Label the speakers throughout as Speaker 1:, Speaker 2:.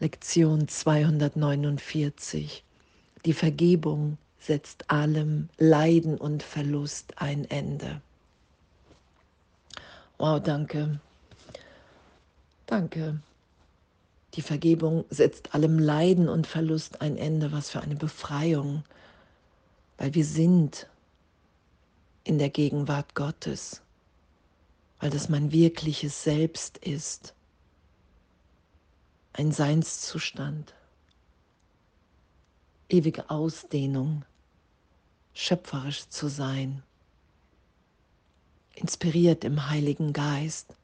Speaker 1: Lektion 249. Die Vergebung setzt allem Leiden und Verlust ein Ende. Wow, danke. Danke. Die Vergebung setzt allem Leiden und Verlust ein Ende. Was für eine Befreiung. Weil wir sind in der Gegenwart Gottes. Weil das mein wirkliches Selbst ist ein Seinszustand, ewige Ausdehnung, schöpferisch zu sein, inspiriert im Heiligen Geist,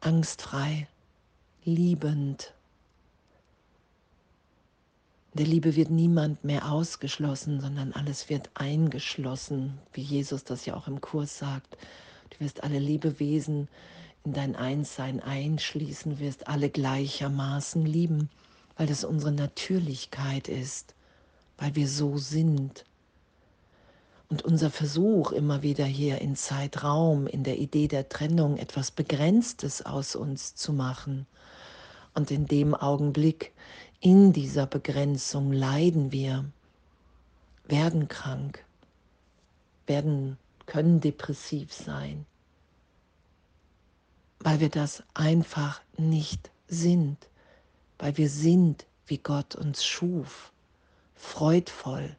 Speaker 1: angstfrei, liebend. In der Liebe wird niemand mehr ausgeschlossen, sondern alles wird eingeschlossen, wie Jesus das ja auch im Kurs sagt. Du wirst alle Lebewesen in dein Einssein einschließen wirst, alle gleichermaßen lieben, weil das unsere Natürlichkeit ist, weil wir so sind. Und unser Versuch immer wieder hier in Zeitraum, in der Idee der Trennung etwas Begrenztes aus uns zu machen. Und in dem Augenblick, in dieser Begrenzung leiden wir, werden krank, werden, können depressiv sein weil wir das einfach nicht sind, weil wir sind, wie Gott uns schuf, freudvoll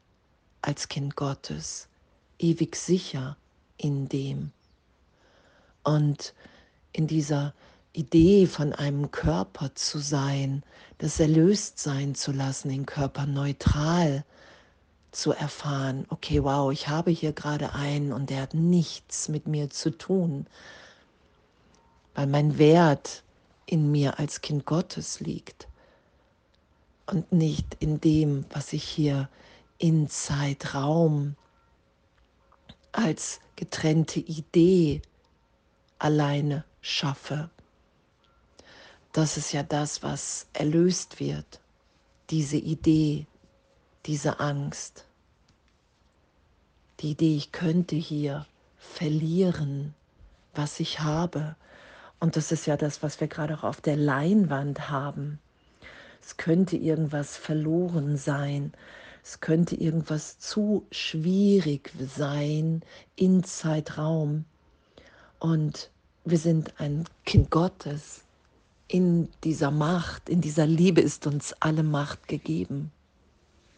Speaker 1: als Kind Gottes, ewig sicher in dem. Und in dieser Idee von einem Körper zu sein, das erlöst sein zu lassen, den Körper neutral zu erfahren. Okay, wow, ich habe hier gerade einen und der hat nichts mit mir zu tun, weil mein Wert in mir als Kind Gottes liegt und nicht in dem, was ich hier in Zeitraum als getrennte Idee alleine schaffe. Das ist ja das, was erlöst wird, diese Idee, diese Angst, die Idee, ich könnte hier verlieren, was ich habe, und das ist ja das, was wir gerade auch auf der Leinwand haben. Es könnte irgendwas verloren sein. Es könnte irgendwas zu schwierig sein in Zeitraum. Und wir sind ein Kind Gottes. In dieser Macht, in dieser Liebe ist uns alle Macht gegeben.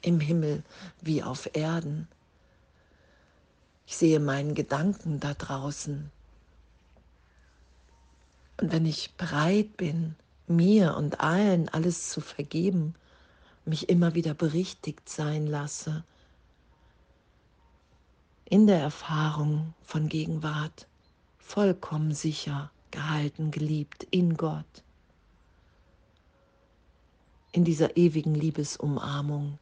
Speaker 1: Im Himmel wie auf Erden. Ich sehe meinen Gedanken da draußen. Und wenn ich bereit bin, mir und allen alles zu vergeben, mich immer wieder berichtigt sein lasse, in der Erfahrung von Gegenwart, vollkommen sicher, gehalten, geliebt in Gott, in dieser ewigen Liebesumarmung.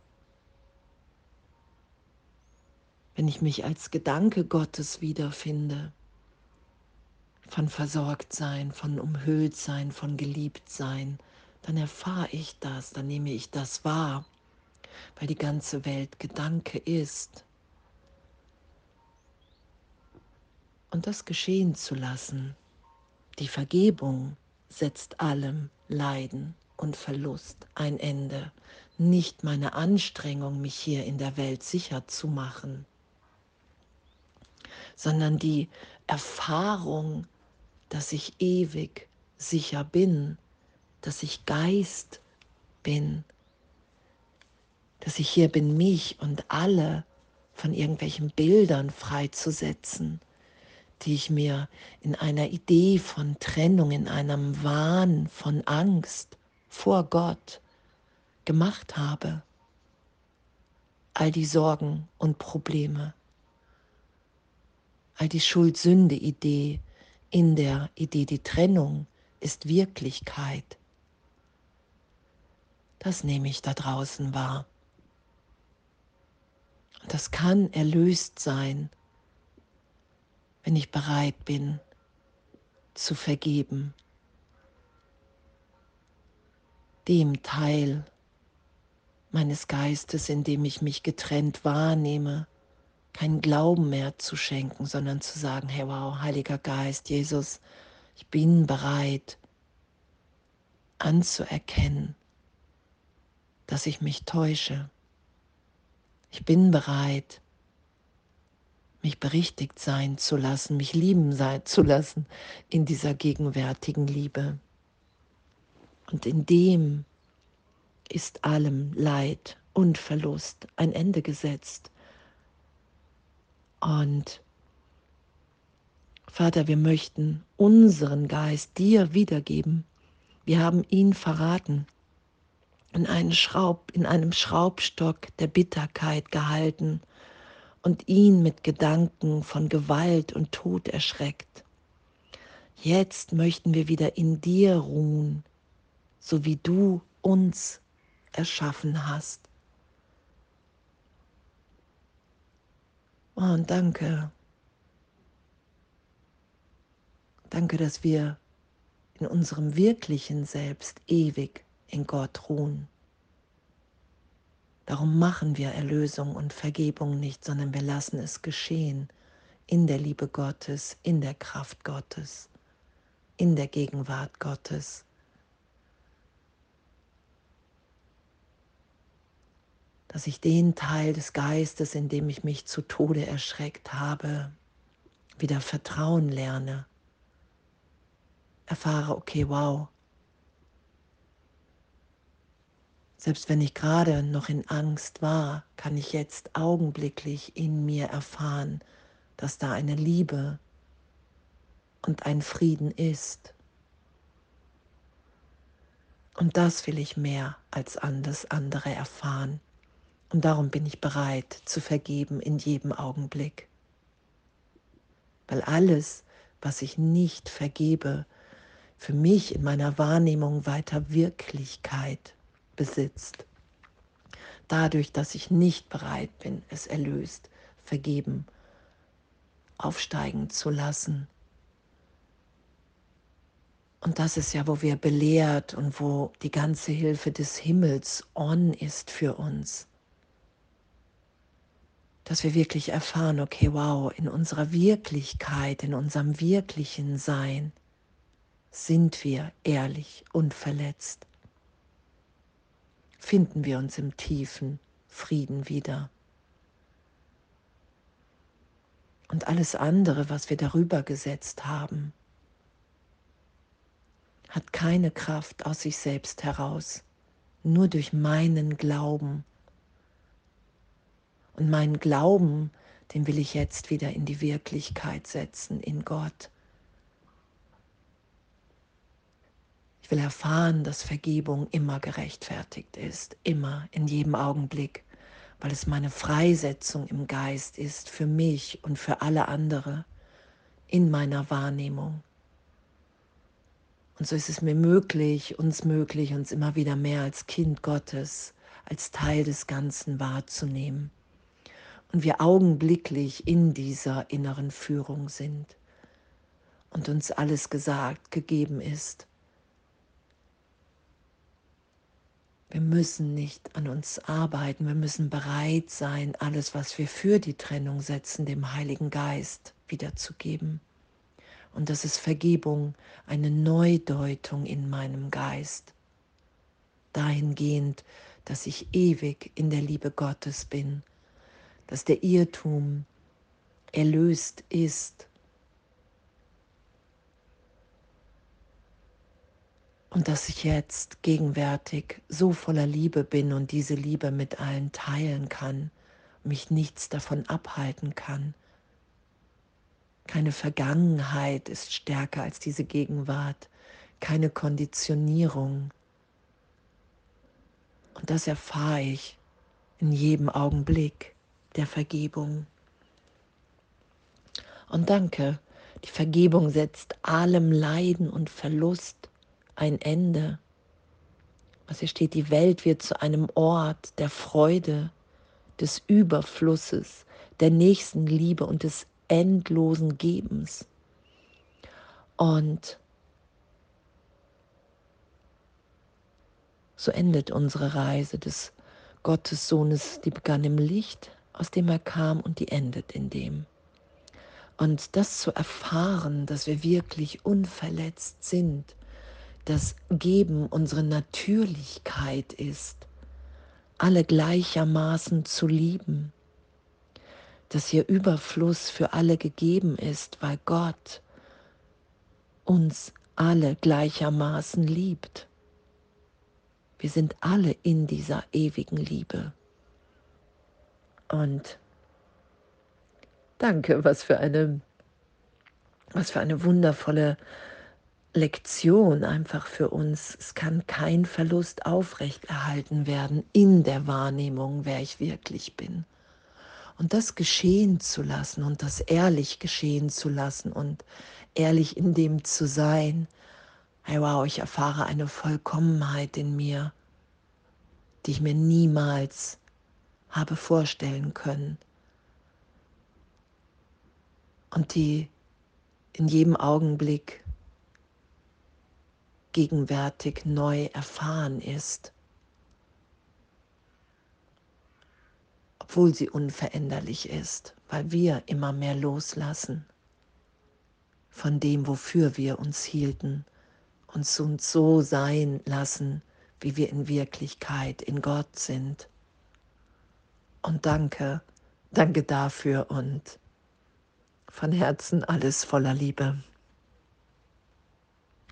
Speaker 1: Wenn ich mich als Gedanke Gottes wiederfinde, von Versorgtsein, von Umhülltsein, von Geliebtsein, dann erfahre ich das, dann nehme ich das wahr, weil die ganze Welt Gedanke ist. Und das geschehen zu lassen, die Vergebung setzt allem Leiden und Verlust ein Ende, nicht meine Anstrengung, mich hier in der Welt sicher zu machen, sondern die Erfahrung, dass ich ewig sicher bin, dass ich Geist bin, dass ich hier bin, mich und alle von irgendwelchen Bildern freizusetzen, die ich mir in einer Idee von Trennung, in einem Wahn von Angst vor Gott gemacht habe. All die Sorgen und Probleme, all die Schuld-Sünde-Idee, in der Idee, die Trennung ist Wirklichkeit. Das nehme ich da draußen wahr. Und das kann erlöst sein, wenn ich bereit bin zu vergeben. Dem Teil meines Geistes, in dem ich mich getrennt wahrnehme, keinen Glauben mehr zu schenken, sondern zu sagen, hey wow, Heiliger Geist, Jesus, ich bin bereit, anzuerkennen, dass ich mich täusche. Ich bin bereit, mich berichtigt sein zu lassen, mich lieben sein zu lassen in dieser gegenwärtigen Liebe. Und in dem ist allem Leid und Verlust ein Ende gesetzt. Und Vater, wir möchten unseren Geist dir wiedergeben. Wir haben ihn verraten, in, einen Schraub, in einem Schraubstock der Bitterkeit gehalten und ihn mit Gedanken von Gewalt und Tod erschreckt. Jetzt möchten wir wieder in dir ruhen, so wie du uns erschaffen hast. Und danke. Danke, dass wir in unserem wirklichen Selbst ewig in Gott ruhen. Darum machen wir Erlösung und Vergebung nicht, sondern wir lassen es geschehen in der Liebe Gottes, in der Kraft Gottes, in der Gegenwart Gottes. Dass ich den Teil des Geistes, in dem ich mich zu Tode erschreckt habe, wieder vertrauen lerne. Erfahre, okay, wow, Selbst wenn ich gerade noch in Angst war, kann ich jetzt augenblicklich in mir erfahren, dass da eine Liebe und ein Frieden ist. Und das will ich mehr als alles andere erfahren. Und darum bin ich bereit zu vergeben in jedem Augenblick. Weil alles, was ich nicht vergebe, für mich in meiner Wahrnehmung weiter Wirklichkeit besitzt. Dadurch, dass ich nicht bereit bin, es erlöst, vergeben, aufsteigen zu lassen. Und das ist ja, wo wir belehrt und wo die ganze Hilfe des Himmels on ist für uns. Dass wir wirklich erfahren, okay, wow, in unserer Wirklichkeit, in unserem wirklichen Sein sind wir ehrlich und verletzt finden wir uns im tiefen Frieden wieder. Und alles andere, was wir darüber gesetzt haben, hat keine Kraft aus sich selbst heraus, nur durch meinen Glauben. Und meinen Glauben, den will ich jetzt wieder in die Wirklichkeit setzen, in Gott. Ich will erfahren, dass Vergebung immer gerechtfertigt ist, immer, in jedem Augenblick, weil es meine Freisetzung im Geist ist für mich und für alle andere in meiner Wahrnehmung. Und so ist es mir möglich, uns möglich, uns immer wieder mehr als Kind Gottes, als Teil des Ganzen wahrzunehmen. Und wir augenblicklich in dieser inneren Führung sind und uns alles gesagt, gegeben ist. Wir müssen nicht an uns arbeiten, wir müssen bereit sein, alles, was wir für die Trennung setzen, dem Heiligen Geist wiederzugeben. Und das ist Vergebung, eine Neudeutung in meinem Geist, dahingehend, dass ich ewig in der Liebe Gottes bin, dass der Irrtum erlöst ist Und dass ich jetzt gegenwärtig so voller Liebe bin und diese Liebe mit allen teilen kann, mich nichts davon abhalten kann. Keine Vergangenheit ist stärker als diese Gegenwart, keine Konditionierung. Und das erfahre ich in jedem Augenblick der Vergebung. Und danke, die Vergebung setzt allem Leiden und Verlust ein Ende. Was hier steht, die Welt wird zu einem Ort der Freude, des Überflusses, der nächsten Liebe und des endlosen Gebens. Und so endet unsere Reise des Gottessohnes, die begann im Licht, aus dem er kam, und die endet in dem. Und das zu erfahren, dass wir wirklich unverletzt sind, das Geben unsere Natürlichkeit ist, alle gleichermaßen zu lieben, dass hier Überfluss für alle gegeben ist, weil Gott uns alle gleichermaßen liebt. Wir sind alle in dieser ewigen Liebe. Und danke, was für eine, was für eine wundervolle Lektion einfach für uns. Es kann kein Verlust aufrechterhalten werden in der Wahrnehmung, wer ich wirklich bin. Und das geschehen zu lassen und das ehrlich geschehen zu lassen und ehrlich in dem zu sein, hey wow, ich erfahre eine Vollkommenheit in mir, die ich mir niemals habe vorstellen können und die in jedem Augenblick gegenwärtig neu erfahren ist, obwohl sie unveränderlich ist, weil wir immer mehr loslassen von dem, wofür wir uns hielten uns so sein lassen, wie wir in Wirklichkeit in Gott sind. Und danke, danke dafür und von Herzen alles voller Liebe.